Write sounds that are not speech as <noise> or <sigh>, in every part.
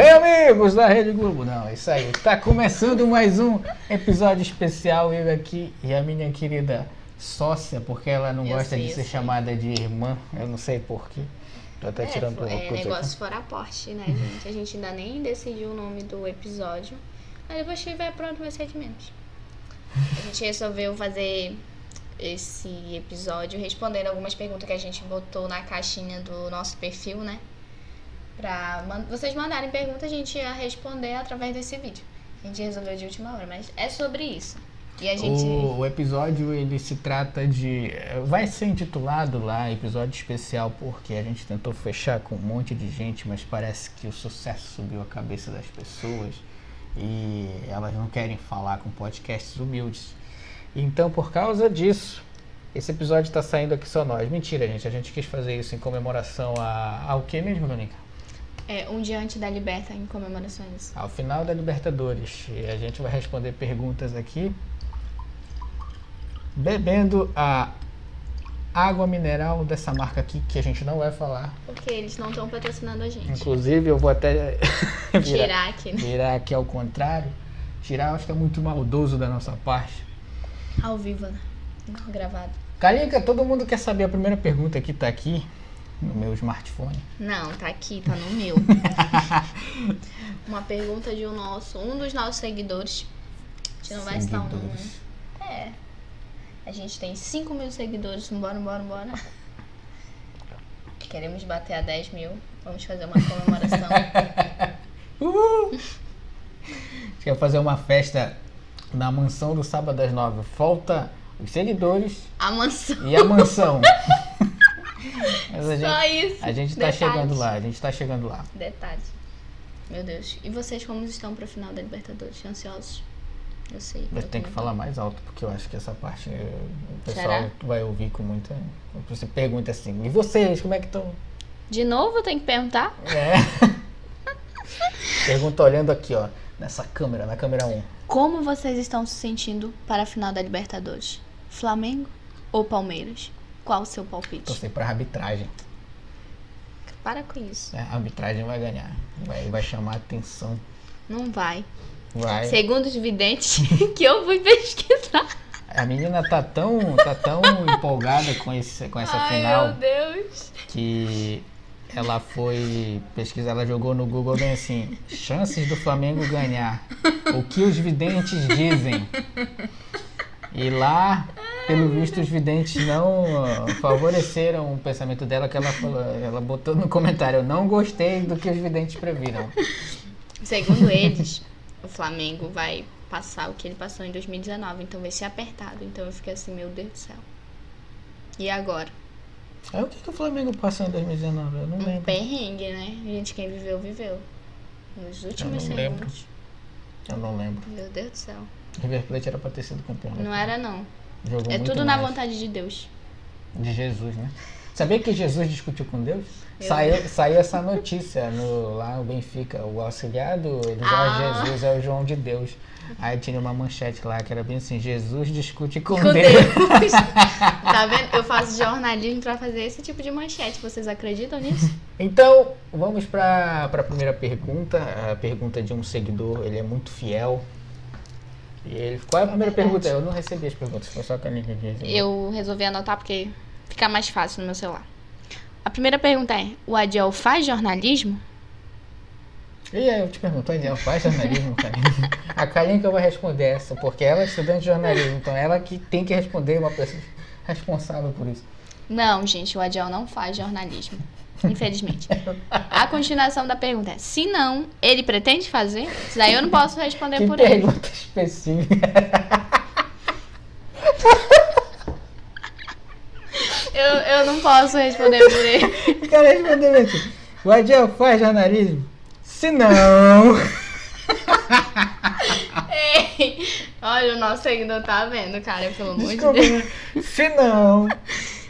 Bem, amigos da Rede Globo, não, é isso aí. Tá começando mais um episódio especial. Eu aqui e a minha querida sócia, porque ela não Eu gosta sei, de ser sei. chamada de irmã. Eu não sei porquê. Tô até tirando é, o é óculos negócio fora aporte, né, gente? A gente ainda nem decidiu o nome do episódio. Mas depois que estiver pronto, vai ser de menos. A gente resolveu fazer esse episódio respondendo algumas perguntas que a gente botou na caixinha do nosso perfil, né? Pra vocês mandarem perguntas, a gente ia responder através desse vídeo. A gente resolveu de última hora, mas é sobre isso. E a gente. O, o episódio ele se trata de. Vai ser intitulado lá episódio especial porque a gente tentou fechar com um monte de gente, mas parece que o sucesso subiu a cabeça das pessoas e elas não querem falar com podcasts humildes. Então, por causa disso, esse episódio está saindo aqui só nós. Mentira, gente. A gente quis fazer isso em comemoração a, ao que mesmo, Donica? É, um dia antes da Liberta em comemorações. Ao final da Libertadores. E a gente vai responder perguntas aqui. Bebendo a água mineral dessa marca aqui, que a gente não vai falar. Porque eles não estão patrocinando a gente. Inclusive, eu vou até <laughs> virar, Tirar aqui, né? virar aqui ao contrário. Tirar, acho que é muito maldoso da nossa parte. Ao vivo, né? Não gravado. Calica, todo mundo quer saber a primeira pergunta que tá aqui no meu smartphone. Não, tá aqui, tá no meu. <laughs> Uma pergunta de um nosso, um dos nossos seguidores. A gente não vai citar o nome. né? É. A gente tem 5 mil seguidores. Bora, bora, bora. Queremos bater a 10 mil. Vamos fazer uma comemoração. <laughs> Uhul! A gente quer fazer uma festa na mansão do Sábado às Nove. Falta os seguidores A mansão. e a mansão. <laughs> Mas a Só gente, isso. a gente tá Detalhes. chegando lá, a gente tá chegando lá. Detalhes. Meu Deus. E vocês como estão pro final da Libertadores? Ansiosos? Eu sei. Mas eu tem que falar mais alto, porque eu acho que essa parte eh, o pessoal Será? vai ouvir com muita. Você pergunta assim, e vocês, como é que estão? De novo, tem que perguntar? É. <laughs> Pergunta olhando aqui, ó, nessa câmera, na câmera 1. Como vocês estão se sentindo para a final da Libertadores? Flamengo ou Palmeiras? Qual o seu palpite? Torcer pra arbitragem. Para com isso. né? A arbitragem vai ganhar. Vai, vai chamar atenção. Não vai. Vai. Segundo os videntes <laughs> que eu fui pesquisar. A menina tá tão, tá tão empolgada com, esse, com essa Ai, final meu Deus. que ela foi pesquisar, ela jogou no Google bem assim, chances do Flamengo ganhar. O que os videntes dizem. E lá, pelo visto, os videntes não ó, favoreceram o pensamento dela, que ela falou, ela botou no comentário, eu não gostei do que os videntes previram. Segundo eles, o Flamengo vai passar o que ele passou em 2019. Então vai ser apertado. Então eu fiquei assim, meu Deus do céu. E agora? Aí o que, que o Flamengo passou em 2019? Eu não Um lembro. perrengue, né? Gente, quem viveu, viveu. Nos últimos não lembro. segundos. Eu não lembro. Meu Deus do céu. River Plate era pra ter sido campeão. Não era, não. Jogou É tudo na mais. vontade de Deus. De Jesus, né? Sabia que Jesus discutiu com Deus? Eu- Saiu, saiu essa notícia no, lá no Benfica. O auxiliar do, Jorge Ah. Jesus é o João de Deus. Aí tinha uma manchete lá que era bem assim: Jesus discute com, Com Deus. Deus. <laughs> tá vendo? Eu faço jornalismo pra fazer esse tipo de manchete. Vocês acreditam nisso? Então, vamos para a primeira pergunta. A pergunta de um seguidor, ele é muito fiel. E ele, qual é a primeira pergunta? Eu não recebi as perguntas, foi só a Canica que recebeu. Eu resolvi anotar porque fica mais fácil no meu celular. A primeira pergunta é: o Adiel faz jornalismo? E aí, eu te pergunto, Daniel, faz jornalismo? A Kalinka vai responder essa, porque ela é estudante de jornalismo, então ela que tem que responder, uma pessoa responsável por isso. Não, gente, o Adiel não faz jornalismo. Infelizmente. A continuação da pergunta é: se não, ele pretende fazer? Isso daí eu não posso responder Que por ele. pergunta específica. Eu, eu não posso responder por ele. O cara respondeu assim, o Adiel faz jornalismo? Se não... Ei, olha, o nosso seguidor tá vendo, cara, pelo amor de Deus. né? se não,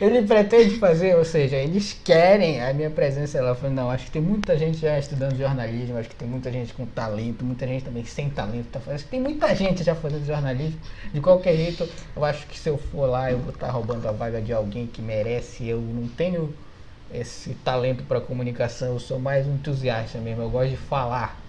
ele pretende fazer, ou seja, eles querem a minha presença. Ela falou, não, acho que tem muita gente já estudando jornalismo, acho que tem muita gente com talento, muita gente também sem talento. Tá acho que tem muita gente já fazendo jornalismo. De qualquer jeito, eu acho que se eu for lá, eu vou estar roubando a vaga de alguém que merece. Eu não tenho esse talento para comunicação, eu sou mais um entusiasta mesmo, eu gosto de falar.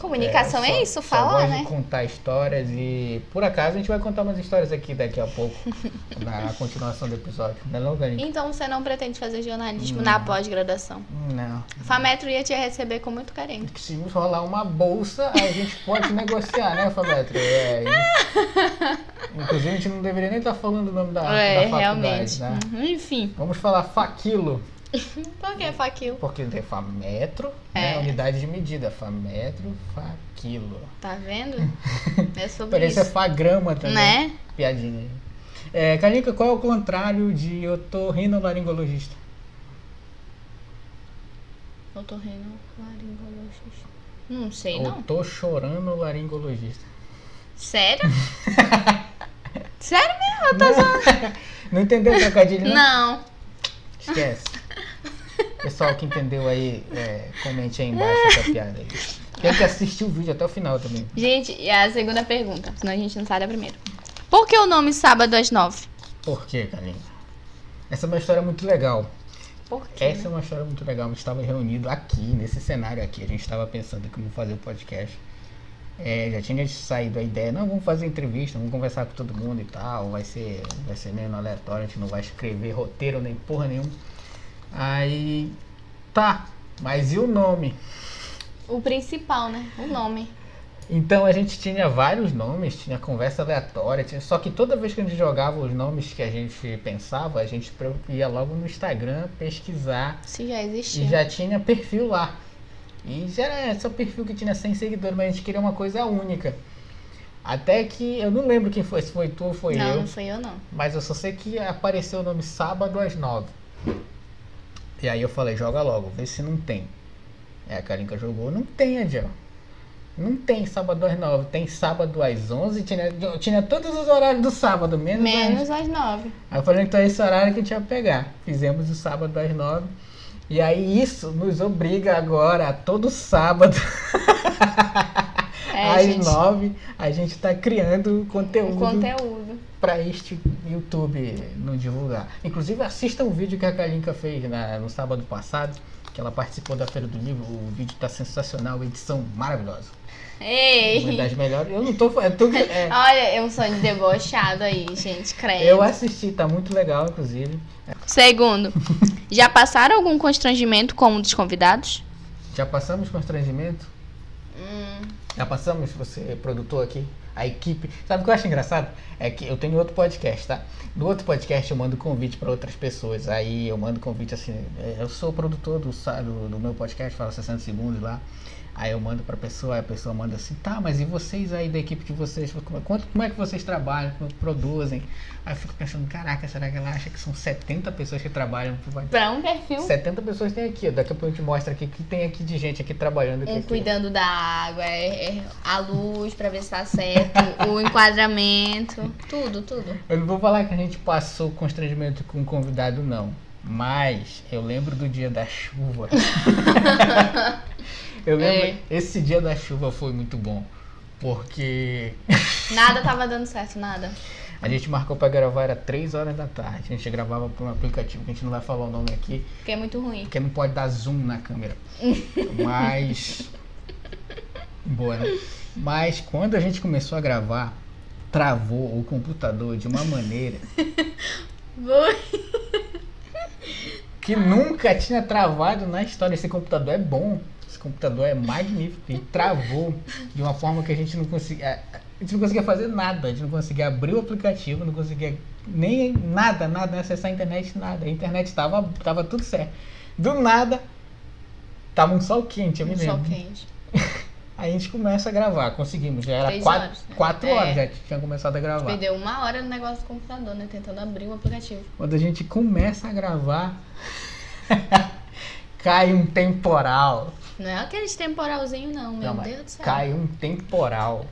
Comunicação é, só- isso, só falar, né? contar histórias e por acaso a gente vai contar umas histórias aqui daqui a pouco <laughs> na continuação do episódio. Não é não, Galinha? Então você não pretende fazer jornalismo Não. na pós-graduação. Não. A Fametro ia te receber com muito carinho. Se rolar uma bolsa, a gente pode negociar, né, Fametro? É, <laughs> e- inclusive, a gente não deveria nem estar falando o nome da, é, da faculdade, realmente. né? Uhum, Enfim. Vamos falar faquilo, <laughs> Por que faquilo? porque tem fametro, É. né? Unidade de medida. Fametro, faquilo. Tá vendo? <laughs> É sobre Parece é isso. fagrama também. Né? Piadinha aí. É, Kalinka, qual é o contrário de otorrinolaringologista? Otorrino laringologista. Não sei, não. Tô chorando laringologista. Sério? <laughs> Sério mesmo? Eu tô zoando. Não entendeu o trocadilho, não? Não. Esquece. Pessoal que entendeu aí, é, comente aí embaixo essa piada aí. Tem que assistir o vídeo até o final também. Gente, e a segunda pergunta, senão a gente não sai da primeira. Por que o nome Sábado às Nove? Por quê, Kalinka? Essa é uma história muito legal. Por quê? Essa é uma história muito legal. A gente estava reunido aqui, nesse cenário aqui. A gente estava pensando como fazer o podcast. É, já tinha saído a ideia, não, vamos fazer entrevista, vamos conversar com todo mundo e tal. Vai ser, vai ser meio aleatório, a gente não vai escrever roteiro nem porra nenhuma. Aí, tá, mas e o nome? O principal, né? O nome. Então a gente tinha vários nomes, tinha conversa aleatória, tinha- só que toda vez que a gente jogava os nomes que a gente pensava, a gente ia logo no Instagram pesquisar Se já e existia. já tinha perfil lá. E já era só perfil que tinha 100 seguidores, mas a gente queria uma coisa única. Até que eu não lembro quem foi, se foi tu ou foi não, eu, não fui eu, não. mas eu só sei que apareceu o nome Sábado às 9. E aí eu falei, joga logo, vê se não tem. É, a Karinka jogou, não tem, Adiel. Não tem sábado às 9, tem sábado às 11, tinha, tinha todos os horários do sábado, menos, Menos às nove. Aí eu falei, então é esse horário que a gente ia pegar. Fizemos o sábado às 9. E aí isso nos obriga agora a todo sábado <laughs> É, às gente. 9 a gente tá criando O conteúdo conteúdo. para este YouTube não divulgar. Inclusive assista um vídeo que a Kalinka fez na- no sábado passado, que ela participou da Feira do Livro. O vídeo tá sensacional, edição maravilhosa. Uma Ei! das melhores. Eu não tô. É, tu, <laughs> é, Olha, é um sonho debochado aí, gente. Creio. eu assisti, tá muito legal, inclusive. Segundo, já passaram algum constrangimento com um dos convidados? Já passamos constrangimento? Já passamos, você é produtor aqui, a equipe. Sabe o que eu acho engraçado? É que eu tenho outro podcast, tá? No outro podcast eu mando convite para outras pessoas. Aí eu mando convite assim, é, eu sou produtor do, do, do meu podcast, fala 60 segundos lá. Aí eu mando pra pessoa, aí a pessoa manda assim, tá, mas e vocês aí da equipe de vocês? Como, quanto, como é que vocês trabalham, como produzem? Aí eu fico pensando, caraca, será que ela acha que são 70 pessoas que trabalham? pro- pra um perfil, 70 pessoas tem aqui, ó. daqui a pouco a gente mostra aqui o que tem aqui de gente aqui trabalhando aqui. um aqui. cuidando da água, é- é a luz pra ver se tá certo, o enquadramento, tudo, tudo. Eu não vou falar que a gente passou constrangimento com o convidado, não. Mas eu lembro do dia da chuva. <laughs> eu lembro. É. Esse dia da chuva foi muito bom. Porque <laughs> Nada tava dando certo, nada. a gente marcou pra gravar, era 3 horas da tarde. A gente gravava por um aplicativo que a gente não vai falar o nome aqui, Porque é muito ruim. porque não pode dar zoom na câmera. Mas. Boa, né? Mas quando a gente começou a gravar, travou o computador de uma maneira <laughs> Foi. Que nunca tinha travado na história. Esse computador é bom, esse computador é magnífico e travou de uma forma que a gente não conseguia. A gente não conseguia fazer nada, a gente não conseguia abrir o aplicativo, não conseguia nem nada, nada, acessar a internet, nada. A internet tava, tava tudo certo. Do nada, tava um sol quente, eu me Um sol lembro. quente. <laughs> Aí a gente começa a gravar, conseguimos, já era Três quatro, horas, né? quatro É. horas já tinha começado a gravar. Perdeu uma hora no negócio do computador, né? Tentando abrir o aplicativo. Quando a gente começa a gravar, <laughs> cai um temporal. Não é aqueles temporalzinho, não, meu Não, Deus do céu. Cai um temporal.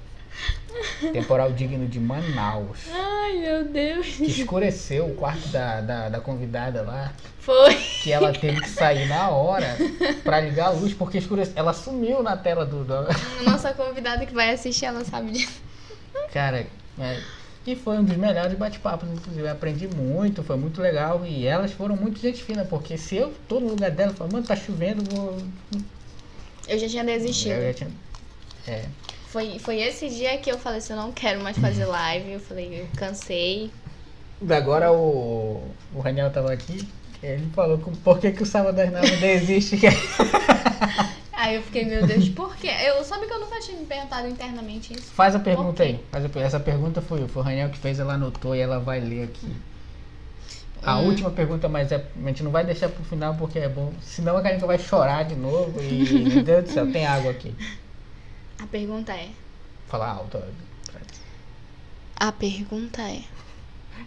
Temporal digno de Manaus. Ai, meu Deus. Que escureceu o quarto da, da, da convidada lá. Foi. Que ela teve que sair na hora pra ligar a luz, porque escureceu. Ela sumiu na tela do. do- A nossa convidada que vai assistir, ela sabe disso. Cara, é, e foi um dos melhores bate-papos, inclusive. Eu aprendi muito, foi muito legal. E elas foram muito gente fina, porque se eu tô no lugar dela, falo, mano, tá chovendo, vou. Eu já tinha desistido. Eu já tinha- É. Foi, foi esse dia que eu falei assim, eu não quero mais fazer live. Eu falei, eu cansei. Agora o, o Raniel tava aqui, ele falou por que, que o Sábado das Nove não existe. <laughs> Aí eu fiquei, meu Deus, por quê? Eu sabe que eu nunca tinha me perguntado internamente isso. Faz a pergunta aí. Faz a essa pergunta foi, foi o Raniel que fez, ela anotou e ela vai ler aqui. A Hum. última pergunta, mas é, a gente não vai deixar pro final porque é bom. Senão a Karinka vai chorar de novo e. Meu Deus do céu, tem água aqui. A pergunta é. Fala alto. A pergunta é.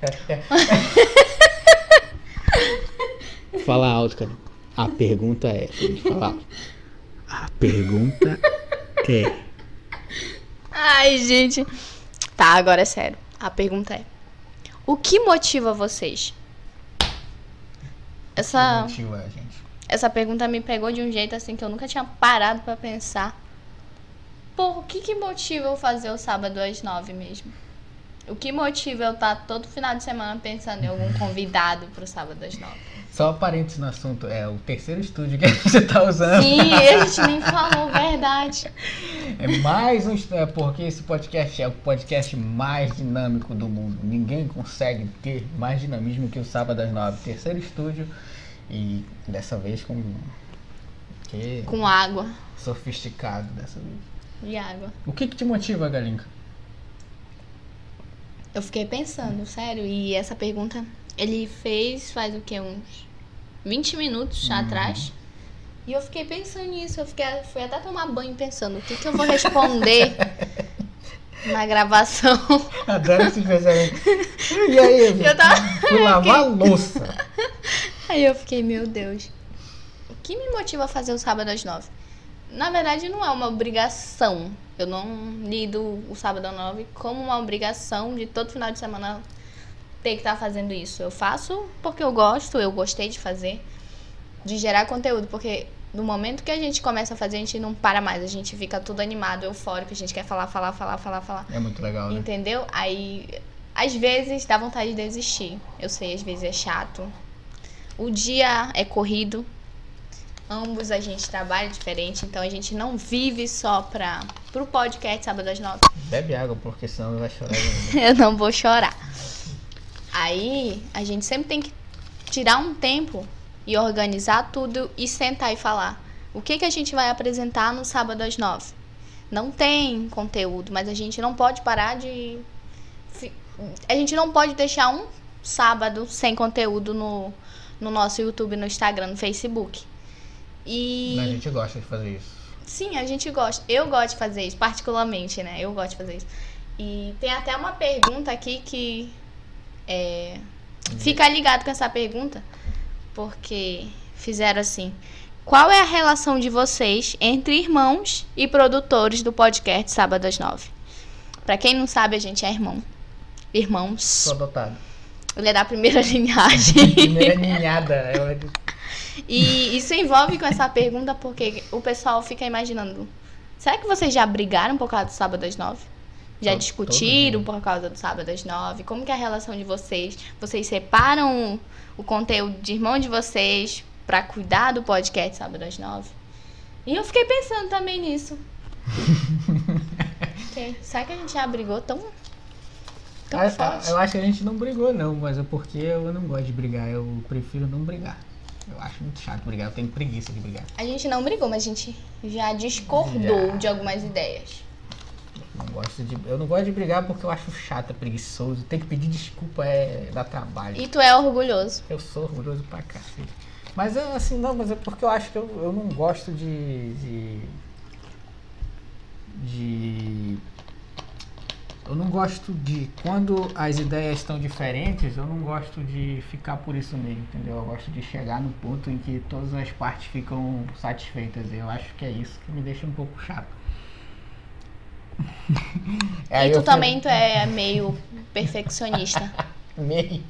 <laughs> Fala alto, cara. A pergunta é. Fala alto. A pergunta é. Ai, gente. Tá, agora é sério. A pergunta é: O que motiva vocês? Essa, é, gente. essa pergunta me pegou de um jeito assim que eu nunca tinha parado pra pensar. Por o que que motiva eu fazer o sábado às nove mesmo? O que motiva eu estar todo final de semana pensando em algum <laughs> convidado pro sábado às nove? Só parênteses no assunto, é o terceiro estúdio que a gente tá usando. Sim, a gente nem falou verdade. É mais um. É porque esse podcast é o podcast mais dinâmico do mundo. Ninguém consegue ter mais dinamismo que o Sábado às Nove. Terceiro estúdio. E dessa vez com. Que Com água sofisticado dessa vez. E água. O que, que te motiva, Galinka? Eu fiquei pensando, sério, e essa pergunta ele fez faz o que? Uns 20 minutos atrás. E eu fiquei pensando nisso, eu fiquei, fui até tomar banho pensando o que, que eu vou responder <laughs> na gravação. Adoro esse pensamento. E aí, Eu tava- fui <laughs> lavar a louça. <laughs> Aí eu fiquei, meu Deus, o que me motiva a fazer o sábado às nove? Na verdade, não é uma obrigação. Eu não lido o sábado às nove como uma obrigação de todo final de semana ter que estar fazendo isso. Eu faço porque eu gosto, eu gostei de fazer, de gerar conteúdo, porque no momento que a gente começa a fazer, a gente não para mais, a gente fica tudo animado, eufórico, a gente quer falar, falar, falar, falar, falar. É muito legal, né? Entendeu? Aí, às vezes dá vontade de desistir. Eu sei, às vezes é chato. O dia é corrido. Ambos a gente trabalha diferente, então a gente não vive só pra, pro podcast sábado às nove. Bebe água, porque senão vai chorar. <laughs> Eu não vou chorar. Aí a gente sempre tem que tirar um tempo e organizar tudo e sentar e falar. O que, que a gente vai apresentar no sábado às nove? Não tem conteúdo, mas a gente não pode parar de. A gente não pode deixar um sábado sem conteúdo no, no nosso YouTube, no Instagram, no Facebook. E. A gente gosta de fazer isso. Sim, a gente gosta. Eu gosto de fazer isso, particularmente, né? Eu gosto de fazer isso. E tem até uma pergunta aqui que. É, fica ligado com essa pergunta, porque fizeram assim. Qual é a relação de vocês entre irmãos e produtores do podcast Sábado às Nove? Pra quem não sabe, a gente é irmão. Irmãos. Sou adotado. Ele é da primeira <laughs> linhagem. Primeira ninhada. Ela... E isso envolve com essa pergunta porque o pessoal fica imaginando: será que vocês já brigaram por causa do sábado às nove? Já Todo- discutiram todo por causa do sábado às nove? Como que é a relação de vocês? Vocês separam o conteúdo de irmão de vocês pra cuidar do podcast sábado às nove? E eu fiquei pensando também nisso. <laughs> Ok, Será que a gente já brigou tão, Ah? Eu acho que a gente não brigou, não, mas é porque eu não gosto de brigar. Eu prefiro não brigar. Eu acho muito chato brigar, eu tenho preguiça de brigar. A gente não brigou, mas a gente já discordou Já. de algumas ideias. Não gosto de, eu não gosto de brigar porque eu acho chato, é preguiçoso. Tem que pedir desculpa é dar trabalho. E tu é orgulhoso. Eu sou orgulhoso pra cacete. Mas é assim, não, mas é porque eu acho que eu, eu não gosto de. de. de- Eu não gosto de. Quando as ideias estão diferentes, eu não gosto de ficar por isso mesmo, entendeu? Eu gosto de chegar no ponto em que todas as partes ficam satisfeitas. Eu acho que é isso que me deixa um pouco chato. <laughs> E tu também tu é meio perfeccionista. <laughs> Meio.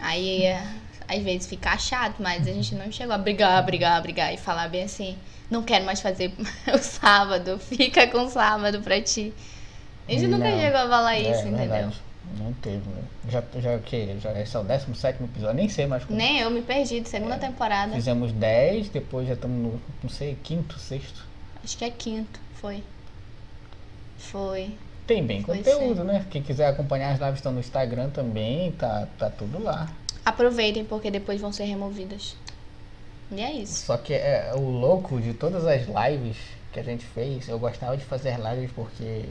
Aí é, às vezes fica chato, mas a gente não chegou a brigar, brigar, brigar e falar bem assim, não quero mais fazer <laughs> o sábado, fica com o sábado pra ti. A gente nunca chegou a falar É, isso, entendeu? verdade. Não teve, né? Já, já o quê? Já, esse é o 17 episódio, nem sei mais como. Nem eu me perdi de segunda temporada. Fizemos 10, depois já estamos no, não sei, quinto, sexto. Acho que é quinto, foi. Foi. Tem bem Foi conteúdo, né? Quem quiser acompanhar as lives estão no Instagram também, tá, tá tudo lá. Aproveitem, porque depois vão ser removidas. E é isso. Só que é, o louco de todas as lives que a gente fez, eu gostava de fazer lives porque.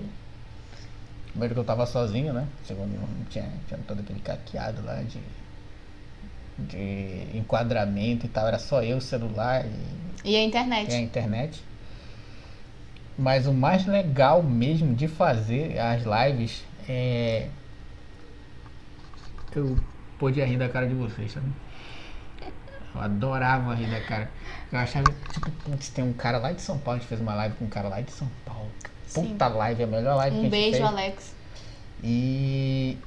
Primeiro que eu tava sozinho, né? Segundo, não tinha, tinha todo aquele caqueado lá de. de enquadramento e tal, era só eu, o celular e E a internet. e a internet. Mas o mais legal mesmo de fazer as lives é. Eu podia rir da cara de vocês, sabe? Eu adorava rir da cara. Eu achava, tipo, putz, tem um cara lá de São Paulo, a gente fez uma live com um cara lá de São Paulo. Sim. Puta live, é a melhor live que a Um gente beijo, fez. Alex. E.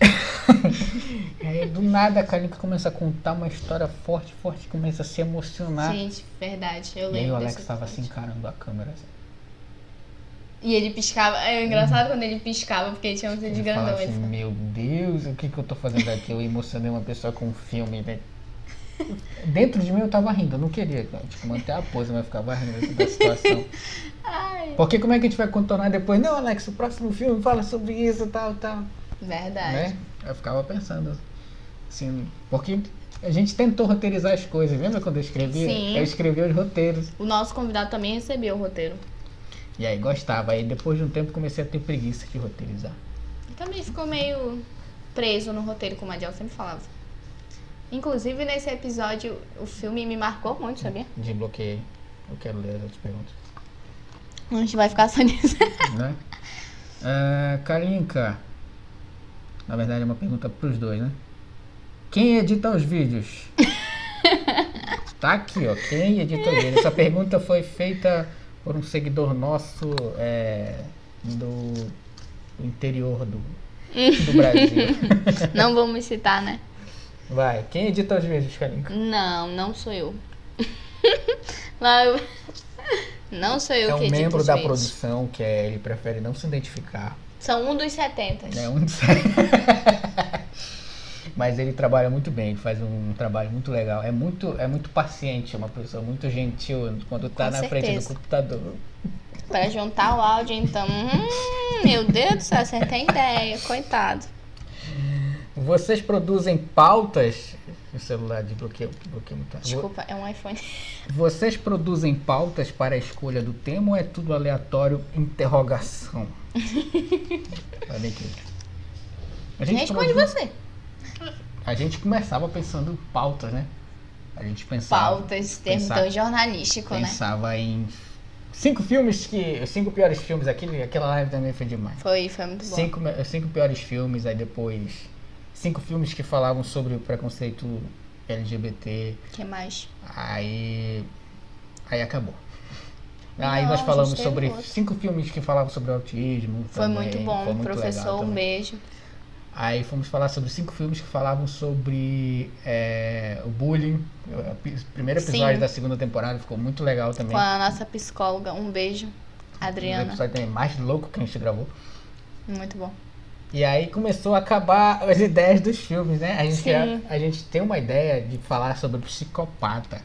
<laughs> aí, do nada, a Kalinka começa a contar uma história forte, forte, começa a se emocionar. Gente, verdade. Eu e aí lembro. o Alex desse tava assim, encarando a câmera. Assim. E ele piscava. É engraçado quando ele piscava, porque ele tinha um de Ele grandão. assim, meu Deus, o que, que eu tô fazendo aqui? Eu emocionei uma pessoa com um filme, né? <laughs> Dentro de mim eu tava rindo, eu não queria, tipo, manter a pose, mas ficava rindo da situação. <laughs> Ai. Porque como é que a gente vai contornar depois? Não, Alex, o próximo filme fala sobre isso, tal, tal. Verdade. Né? Eu ficava pensando, assim, porque a gente tentou roteirizar as coisas, lembra quando eu escrevia? Sim. Eu escrevia os roteiros. O nosso convidado também recebeu o roteiro. E aí gostava. Aí depois de um tempo comecei a ter preguiça de roteirizar. Também ficou meio preso no roteiro, como a Diel sempre falava. Inclusive, nesse episódio, o filme me marcou muito, sabia? Desbloqueei. Eu quero ler as outras perguntas. A gente vai ficar só <laughs> nisso. né? Ah, Kalinka. Na verdade é uma pergunta pros dois, né? Quem edita os vídeos? <laughs> tá aqui, ó. Quem edita os vídeos? Essa pergunta foi feita por um seguidor nosso é, do, do interior do, do <laughs> Brasil. Não vamos citar, né? Vai, quem edita os vídeos, Kalinka? Não, não sou eu. <laughs> Não sou eu É que um edito membro os da vídeos. produção que é, ele prefere não se identificar. São um dos 70. É um de- <laughs> Mas ele trabalha muito bem, ele faz um trabalho muito legal. É muito, é muito paciente, é uma pessoa muito gentil quando tá Com na frente do certeza. computador. Pra juntar o áudio, então. Hum, meu Deus do céu, acertei a ideia. Coitado. Vocês produzem pautas. O celular desbloqueou, bloqueou muito. Desculpa, é um iPhone. <laughs> Vocês produzem pautas para a escolha do tema ou é tudo aleatório? Interrogação. Olha aqui. A gente Responde produz- você. A gente começava pensando em pautas, né? A gente pensava. Pautas, termo pensava- tão jornalístico, né? pensava em cinco filmes que. Cinco piores filmes. Aquele, aquela live também foi demais. Foi, foi muito bom. Cinco, cinco piores filmes, aí depois. Cinco filmes que falavam sobre o preconceito LGBT. O que mais? Aí. Aí acabou. Aí nós falamos sobre outro. cinco filmes que falavam sobre autismo. Foi também, muito bom. foi muito Professor, um beijo. Aí fomos falar sobre cinco filmes que falavam sobre é, o bullying. O primeiro episódio Sim. da segunda temporada ficou muito legal também. Com a nossa psicóloga, um beijo. O Adriana. episódio também mais louco que a gente gravou. Muito bom. E aí começou a acabar as <laughs> ideias dos filmes, né? A gente, Sim. a, gente tem uma ideia de falar sobre psicopata.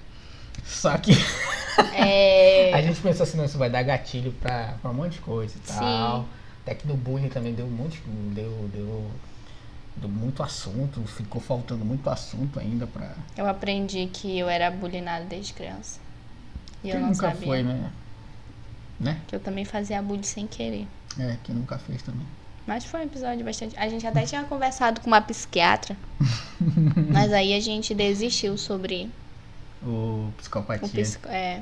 Só que <laughs> É. a gente pensou assim, não, isso vai dar gatilho pra, pra um monte de coisa e Sim. tal. Até que no bullying também deu um monte, deu, deu, deu muito assunto, ficou faltando muito assunto ainda pra. Eu aprendi que eu era bulinada desde criança. E eu Quem não nunca sabia. foi, né? Né? Que eu também fazia bullying sem querer. É, quem nunca fez também. Mas foi um episódio bastante. A gente até tinha conversado com uma psiquiatra. <laughs> mas aí a gente desistiu sobre O o psicopatia. psico... é,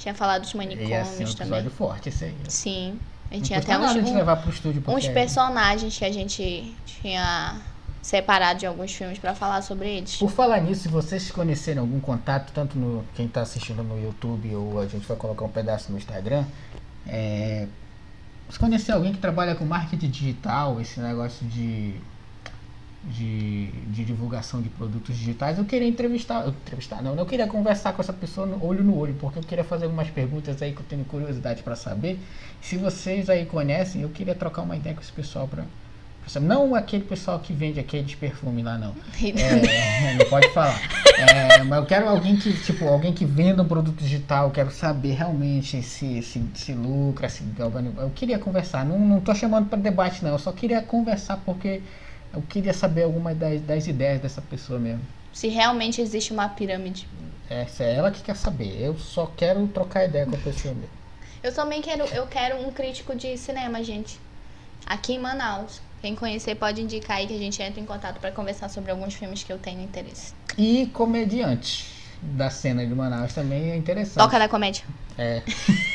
Tinha falado dos ser um manicômios episódio também. forte esse aí. Sim. A Não gente tinha até uns, um- levar pro estúdio uns personagens que a gente tinha separado de alguns filmes pra falar sobre eles. Por falar nisso, se vocês conhecerem algum contato, tanto no quem está assistindo no YouTube ou a gente vai colocar um pedaço no Instagram, é, se conhecer alguém que trabalha com marketing digital, esse negócio de, de, de divulgação de produtos digitais, eu queria entrevistar, entrevistar não, eu queria conversar com essa pessoa no, olho no olho, porque eu queria fazer algumas perguntas aí que eu tenho curiosidade para saber. Se vocês aí conhecem, eu queria trocar uma ideia com esse pessoal para não aquele pessoal que vende aqueles perfumes lá não. É, não pode falar. É, mas eu quero alguém que, tipo, alguém que venda um produto digital, eu quero saber realmente se, se, se lucra, se Eu queria conversar, não, não tô chamando para debate não, eu só queria conversar porque eu queria saber algumas das, das ideias dessa pessoa mesmo. Se realmente existe uma pirâmide. Essa é ela que quer saber, eu só quero trocar ideia com a pessoa mesmo. Eu também quero, eu quero um crítico de cinema, gente. Aqui em Manaus. Quem conhecer pode indicar aí que a gente entra em contato para conversar sobre alguns filmes que eu tenho interesse. E comediante da cena de Manaus também é interessante. Toca da comédia. É.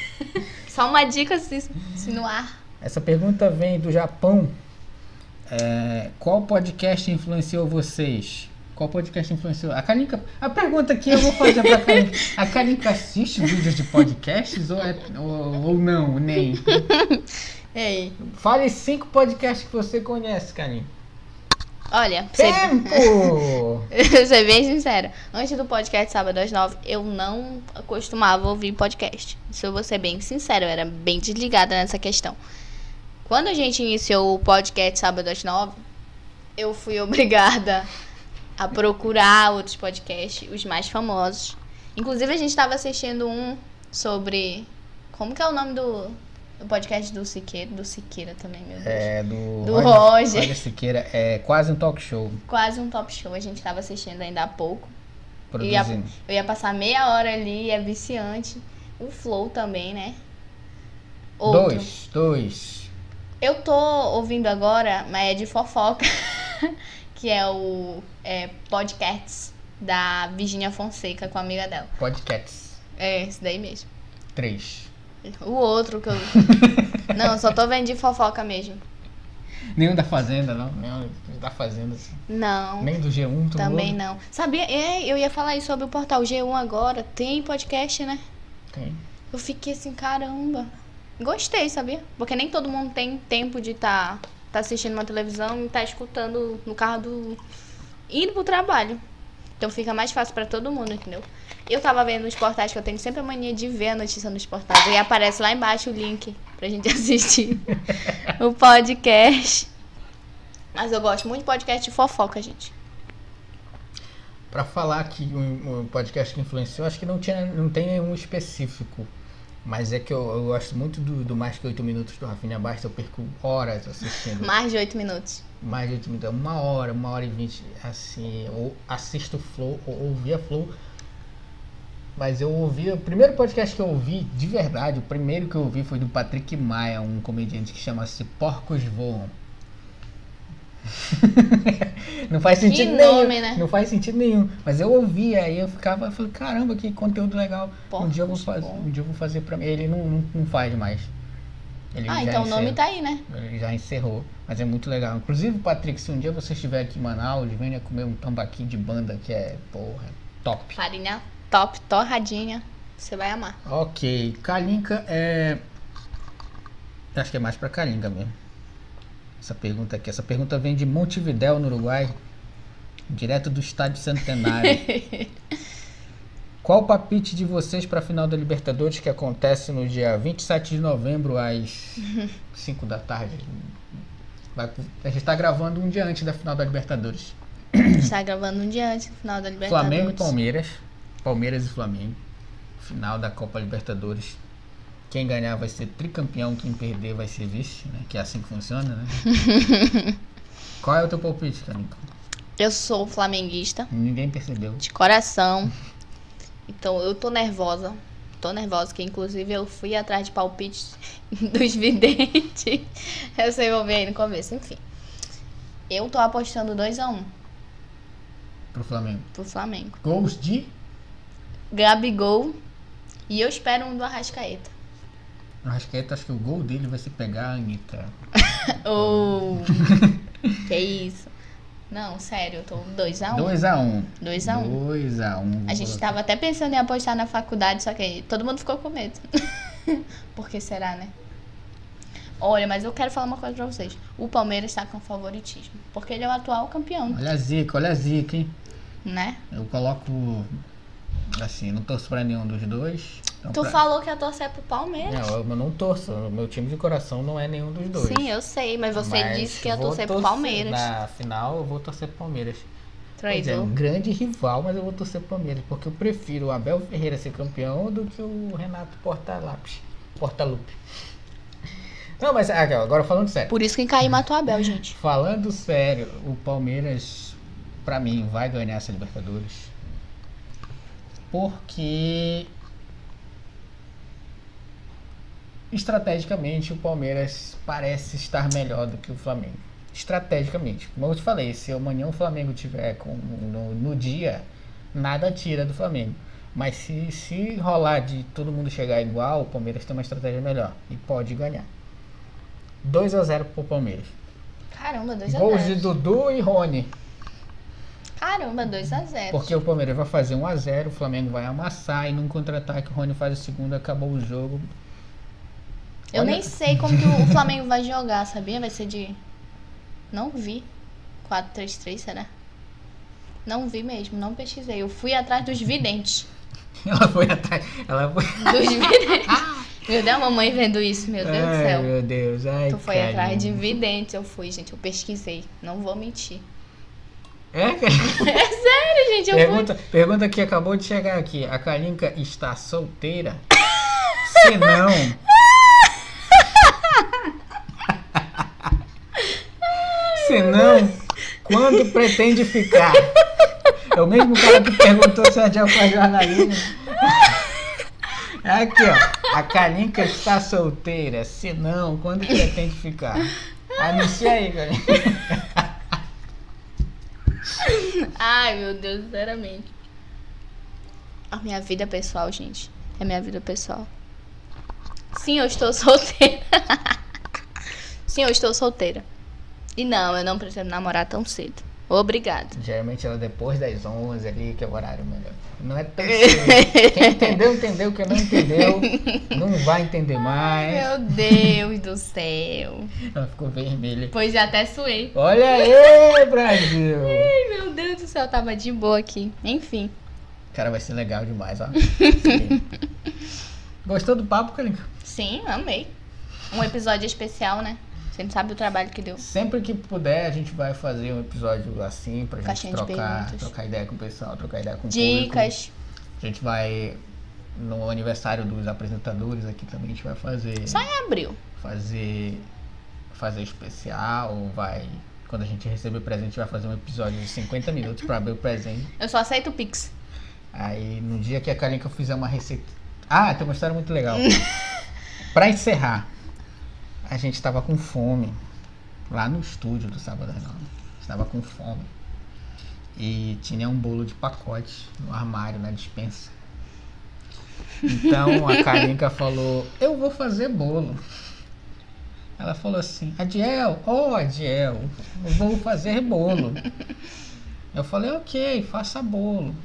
<laughs> Só uma dica assim, assim, no ar. Essa pergunta vem do Japão. É, qual podcast influenciou vocês? Qual podcast influenciou? A Kalinka. A pergunta que eu vou fazer pra Kalinka. A Kalinka assiste vídeos de podcasts ou, é, ou, ou não? Nem. <laughs> Ei. Fale cinco podcasts que você conhece, Karim. Olha, Tempo! <laughs> Ser... ser bem sincera. Antes do podcast Sábado às Nove, eu não costumava ouvir podcast. Se eu vou ser bem sincera, eu era bem desligada nessa questão. Quando a gente iniciou o podcast Sábado às Nove, eu fui <laughs> obrigada a procurar outros podcasts, os mais famosos. Inclusive, a gente estava assistindo um sobre. Como que é o nome do, o podcast do Siqueira, do Siqueira também, meu Deus. É, do, do Roger. Roger Siqueira, é quase um talk show. Quase um talk show, a gente estava assistindo ainda há pouco. Produzindo. Eu ia, eu ia passar meia hora ali, é viciante. O Flow também, né? Outro. Dois, dois. Eu tô ouvindo agora, mas é de fofoca, <laughs> que é o é, Podcasts da Virginia Fonseca com a amiga dela. Podcasts. É, esse daí mesmo. Três. O outro que eu. <laughs> não, só tô vendo de fofoca mesmo. Nenhum da Fazenda, não? Nenhum da Fazenda, assim. Não. Nem do G1, Também não. Sabia? É, eu ia falar isso sobre o portal G1 agora. Tem podcast, né? Tem. Eu fiquei assim, caramba. Gostei, sabia? Porque nem todo mundo tem tempo de estar tá, tá assistindo uma televisão e tá escutando no carro do. indo pro trabalho. Então fica mais fácil para todo mundo, entendeu? Eu tava vendo nos portais, que eu tenho sempre a mania de ver a notícia nos portais. E aparece lá embaixo o link pra gente <laughs> assistir o podcast. Mas eu gosto muito de podcast de fofoca, gente. Pra falar que um, um podcast que influenciou, acho que não, tinha, não tem nenhum específico. Mas é que eu, eu gosto muito do, do Mais Que Oito Minutos do Rafinha Basta, eu perco horas assistindo. Mais de oito minutos. Mais de oito minutos, uma hora, uma hora e vinte, assim, ou assisto Flow, ou ouvia Flow. Mas eu ouvi, o primeiro podcast que eu ouvi, de verdade, o primeiro que eu ouvi foi do Patrick Maia, um comediante que chama-se Porcos Voam. <laughs> não faz sentido que nenhum. Nome, né? Não faz sentido nenhum. Mas eu ouvi, aí eu ficava, eu falei, caramba, que conteúdo legal. Porcos um dia eu vou fazer, um dia eu vou fazer pra mim. Ele não, não, não faz mais. Ele ah, então o nome tá aí, né? Ele já encerrou. Mas é muito legal. Inclusive, Patrick, se um dia você estiver aqui em Manaus, venha comer um tambaqui de banda que é, porra, top. Farinha top, torradinha. Você vai amar. Ok. Kalinka é. Acho que é mais pra Kalinka mesmo. Essa pergunta aqui. Essa pergunta vem de Montevidéu, no Uruguai. Direto do estádio Centenário. <laughs> Qual o palpite de vocês para a final da Libertadores que acontece no dia 27 de novembro às <laughs> 5 da tarde? Vai, a gente está gravando um dia antes da final da Libertadores. Está gravando um dia antes da final da Libertadores. Flamengo e Palmeiras. Palmeiras e Flamengo. Final da Copa Libertadores. Quem ganhar vai ser tricampeão, quem perder vai ser vice, né? Que é assim que funciona, né? <laughs> Qual é o teu palpite, Carinho? Eu sou flamenguista. Ninguém percebeu. De coração. Então eu tô nervosa. Tô nervosa, que inclusive eu fui atrás de palpites <laughs> dos videntes. Eu sei, vou ver aí no começo, enfim. Eu tô apostando 2x1. Um pro Flamengo. Pro Flamengo. Gols de? Gabigol. E eu espero um do Arrascaeta. Arrascaeta, acho que o gol dele vai se pegar a Anitta. <laughs> oh, que isso. Não, sério, eu tô 2x1. 2x1. 2x1. 2x1. A gente tava até pensando em apostar na faculdade, só que todo mundo ficou com medo. <laughs> Por que será, né? Olha, mas eu quero falar uma coisa pra vocês. O Palmeiras está com favoritismo. Porque ele é o atual campeão. Olha a zica, olha a zica, hein? Né? Eu coloco. Assim, não torço pra nenhum dos dois. Então tu pra... falou que ia torcer pro Palmeiras. Não, eu não torço. O meu time de coração não é nenhum dos dois. Sim, eu sei, mas você Mas disse que ia vou torcer pro Palmeiras. Na final, eu vou torcer pro Palmeiras. Pois é, Traidor. um grande rival, mas eu vou torcer pro Palmeiras, porque eu prefiro o Abel Ferreira ser campeão do que o Renato Portalapes. Portalupe. Não, mas ah, agora falando sério. Por isso que Caí matou o Abel, gente. Falando sério, o Palmeiras, pra mim, vai ganhar essa Libertadores. Porque estrategicamente o Palmeiras parece estar melhor do que o Flamengo. Estrategicamente. Como eu te falei, se amanhã o Flamengo tiver com, no, no dia, nada tira do Flamengo. Mas se, se rolar de todo mundo chegar igual, o Palmeiras tem uma estratégia melhor e pode ganhar. 2 a 0 pro Palmeiras. Caramba, 2x0. Gols de Dudu e Rony. Caramba, 2x0. Porque o Palmeiras vai fazer 1 a 0 o Flamengo vai amassar e num contra-ataque o Rony faz o segundo, acabou o jogo. Eu Olha- nem sei como que o Flamengo vai jogar, sabia? Vai ser de. Não vi. 4-3-3, será? Não vi mesmo, não pesquisei. Eu fui atrás dos videntes. <laughs> Ela foi atrás. Ela foi. Dos videntes. <laughs> Meu Deus, a mamãe vendo isso, meu Deus do Ai, céu. meu Deus. Ai, Tu foi carinho. atrás de videntes, eu fui, gente. Eu pesquisei. Não vou mentir. É? <laughs> É sério, gente, eu Pergunta, pergunta que acabou de chegar aqui. A Kalinka está solteira? Se não. <laughs> Se não, quando pretende ficar? É o mesmo cara que perguntou se a Adiel faz jornalismo. Aqui, ó. A Kalinka está solteira. Se não, quando pretende ficar? Anuncia aí, Kalinka. Ai, meu Deus, sinceramente. A minha vida pessoal, gente. É minha vida pessoal. Sim, eu estou <laughs> solteira. Sim, eu estou solteira. E não, eu não pretendo namorar tão cedo. Obrigada. Geralmente ela depois das 11 ali, que é o horário melhor. Não é tão cedo. Quem entendeu, entendeu. Quem não entendeu, não vai entender mais. Meu Deus do céu. Ela ficou vermelha. Pois já até suei. Olha aí, Brasil! Ai, meu Deus do céu, tava de boa aqui. Enfim. Cara, vai ser legal demais, ó. <laughs> Gostou do papo, Kalinka? Sim, amei. Um episódio especial, né? Você não sabe o trabalho que deu. Sempre que puder, a gente vai fazer um episódio assim pra gente Caixinha de trocar, trocar ideia com o pessoal, trocar ideia com o público. Dicas. A gente vai no aniversário dos apresentadores aqui também, a gente vai fazer. Só em abril. fazer fazer especial, vai quando a gente receber o presente, a gente vai fazer um episódio de 50 minutos para abrir o presente. Eu só aceito o Pix. Aí no dia que a Kalinka fizer uma receita. Ah, tem uma história muito legal. <laughs> Para encerrar, a gente tava com fome lá no estúdio do Sábado Não. Estava com fome. E tinha um bolo de pacote no armário, na dispensa. Então a Kalinka falou: Eu vou fazer bolo. Ela falou assim: Adiel, ô Adiel, eu vou fazer bolo. Eu falei: Ok, faça bolo.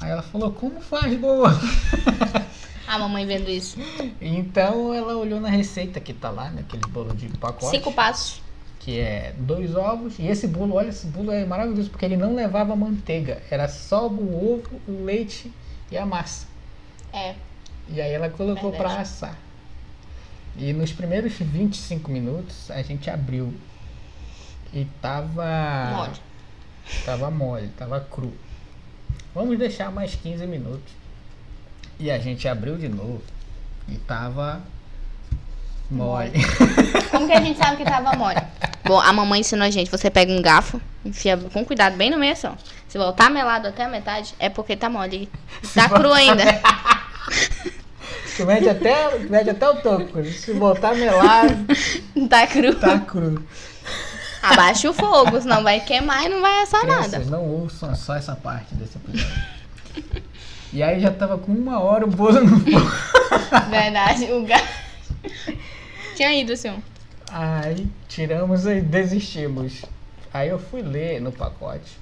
Aí ela falou: Como faz bolo? <laughs> A mamãe vendo isso. Então ela olhou na receita que tá lá, naquele bolo de pacote. Cinco passos. Que é dois ovos. E esse bolo, olha, esse bolo é maravilhoso porque ele não levava manteiga. Era só o ovo, o leite e a massa. É. E aí ela colocou Verdade. pra assar. E nos primeiros 25 minutos a gente abriu. E tava. Mole. Tava mole, tava cru. Vamos deixar mais 15 minutos. E a gente abriu de novo. E tava mole. Como que a gente sabe que tava mole? Bom, a mamãe ensinou a gente. Você pega um garfo, enfia com cuidado bem no meio assim, ó. Se voltar melado até a metade, é porque tá mole. Tá cru ainda. <laughs> Tu mede até, mede até o topo. Se botar melado, Tá cru. tá cru. Abaixa o fogo, senão vai queimar e não vai assar nada. Crianças, não ouçam só essa parte desse episódio. <laughs> E aí já tava com uma hora o bolo no fogo. <laughs> Verdade, o garfo. <laughs> Tinha ido, assim. Aí tiramos e desistimos. Aí eu fui ler no pacote.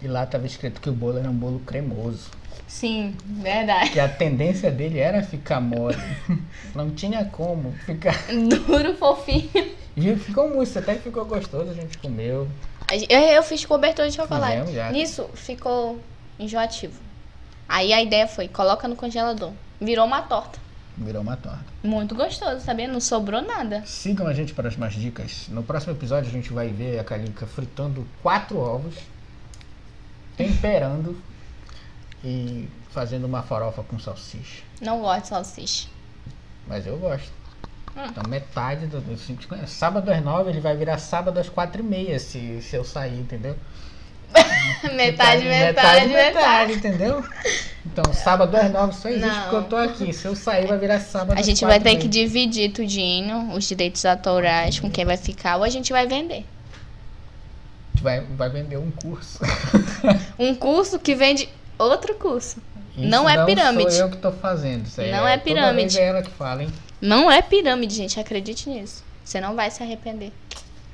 E lá tava escrito que o bolo era um bolo cremoso. Sim, verdade. Que a tendência dele era ficar mole. <laughs> Não tinha como ficar. Duro, fofinho. E ficou mousse, até que ficou gostoso, a gente comeu. Eu, eu fiz cobertor de chocolate. Fizemos já. Nisso ficou enjoativo. Aí a ideia foi, coloca no congelador. Virou uma torta. Virou uma torta. Muito gostoso, sabia? Não sobrou nada. Sigam a gente para as mais dicas. No próximo episódio a gente vai ver a Kalinka fritando quatro ovos temperando e fazendo uma farofa com salsicha. Não gosto de salsicha. Mas eu gosto. Hum. Então metade do. se- Sábado às nove, ele vai virar sábado às quatro e meia se, se eu sair, entendeu? <laughs> metade, metade, metade. entendeu? Então, sábado às nove só existe Não. porque eu tô aqui. Se eu sair, vai virar sábado A gente vai ter que dividir tudinho, os direitos autorais, com quem vai ficar, ou a gente vai vender. A gente vai, vai vender um curso. <laughs> Um curso que vende outro curso. Isso Não é pirâmide. Sou eu que tô fazendo. Isso aí Não é toda pirâmide. é ela que fala, hein? Não é pirâmide, gente, acredite nisso. Você não vai se arrepender.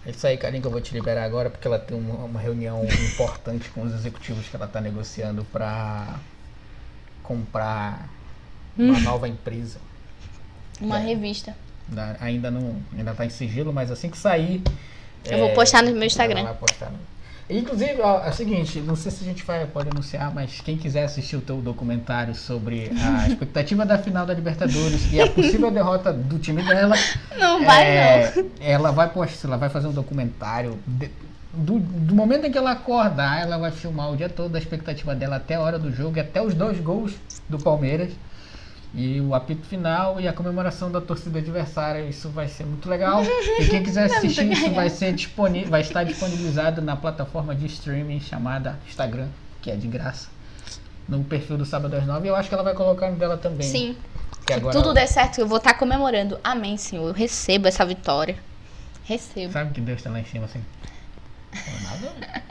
É isso aí, Carinho, que eu vou te liberar agora, porque ela tem uma, uma reunião importante com os executivos que ela tá negociando pra comprar uma nova empresa. Uma É. revista. Da- ainda não ainda tá em sigilo, mas assim que sair. Eu vou postar no meu Instagram. ela vai postar no- Inclusive, ó, é o seguinte, não sei se a gente vai, pode anunciar, mas quem quiser assistir o teu documentário sobre a <laughs> expectativa da final da Libertadores e a possível derrota do time dela, Não vai, é, não. ela vai postar, ela vai fazer um documentário de- do, do momento em que ela acordar, ela vai filmar o dia todo da expectativa dela até a hora do jogo e até os dois gols do Palmeiras. E o apito final e a comemoração da torcida adversária, isso vai ser muito legal. E quem quiser <laughs> assistir isso vai ser disponível, vai estar disponibilizado na plataforma de streaming chamada Instagram, que é de graça. No perfil do Sábado às 9. E eu acho que ela vai colocar no dela também. Sim. Que tudo der certo, eu vou estar comemorando. Amém, Senhor. Eu recebo essa vitória. Recebo. Sabe que Deus está lá em cima assim? <laughs> Não, nada.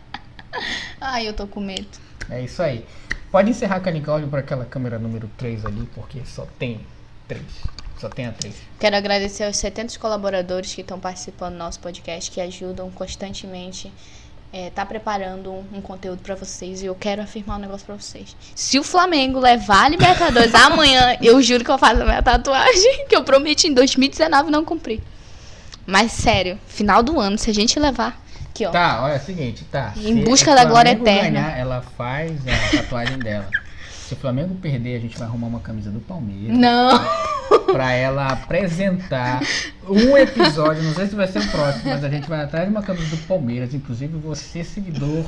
Ai, eu tô com medo. É isso aí. Pode encerrar Canicódio para aquela câmera número 3 ali, porque só tem 3. Só tem a 3. Quero agradecer aos 70 colaboradores que estão participando do nosso podcast, que ajudam constantemente. É, tá preparando um, um conteúdo pra vocês e eu quero afirmar um negócio pra vocês. Se o Flamengo levar a Libertadores <laughs> amanhã, eu juro que eu faço a minha tatuagem <laughs> que eu prometi em 2019 e não cumpri. Mas sério, final do ano, se a gente levar. Aqui, ó. Tá, olha é o seguinte, tá. Em Se busca da glória Flamengo eterna. Ganhar, ela faz a tatuagem dela. Se o Flamengo perder, a gente vai arrumar uma camisa do Palmeiras Não! pra ela apresentar um episódio, não sei se vai ser o próximo, mas a gente vai atrás de uma camisa do Palmeiras, inclusive você seguidor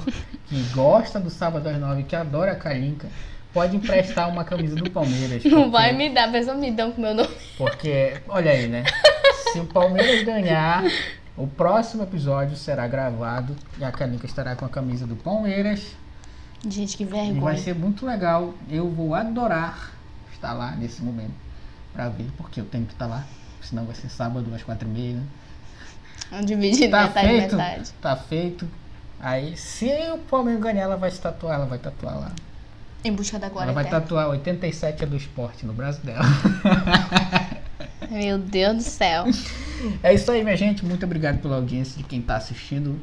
que gosta do Sábado às 9, que adora a Kalinka, pode emprestar uma camisa do Palmeiras. Não porque- vai me dar, mas me dão com meu nome. Porque, olha aí, né? Se o Palmeiras ganhar, o próximo episódio será gravado e a Kalinka estará com a camisa do Palmeiras. Gente, que E vai vergonha. ser muito legal. Eu vou adorar estar lá nesse momento pra ver, porque eu tenho que estar lá. Senão vai ser sábado às quatro e meia. né? Dividir Tá metade, feito. metade. Tá feito. Aí, se o Palmeiras ganhar, ela vai se tatuar. Ela vai tatuar lá. Em busca da glória Ela vai eterna. tatuar 87 é do esporte no braço dela. Meu Deus do céu. <laughs> É isso aí, minha gente. Muito obrigado pela audiência de quem está assistindo.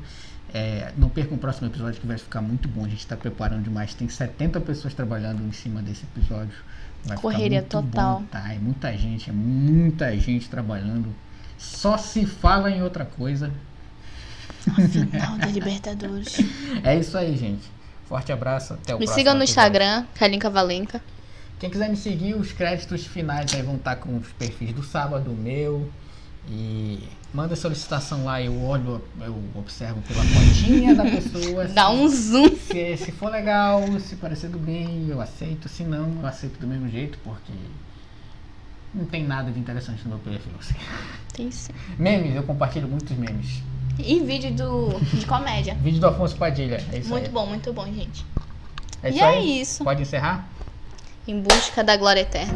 É, não percam o próximo episódio que vai ficar muito bom. A gente está preparando demais. Tem 70 pessoas trabalhando em cima desse episódio. Vai Correria total. Bom, tá? É muita gente, é muita gente trabalhando. Só se fala em outra coisa. Final da Libertadores. <laughs> É isso aí, gente. Forte abraço. Até o Me próximo sigam no episódio. Instagram, Kalinka Valenca. Quem quiser me seguir, os créditos finais aí vão estar com os perfis do sábado, o meu. E manda solicitação lá, eu olho, eu observo pela fotinha da pessoa. Dá se- um zoom. Se, se for legal, se parecer do bem, eu aceito. Se não, eu aceito do mesmo jeito, porque não tem nada de interessante no meu perfil. assim. Tem sim. Memes, eu compartilho muitos memes. E vídeo do, de comédia. Vídeo do Afonso Padilha, é isso Muito aí. bom, muito bom, gente. É E isso é aí? isso. Pode encerrar? Em busca da glória eterna.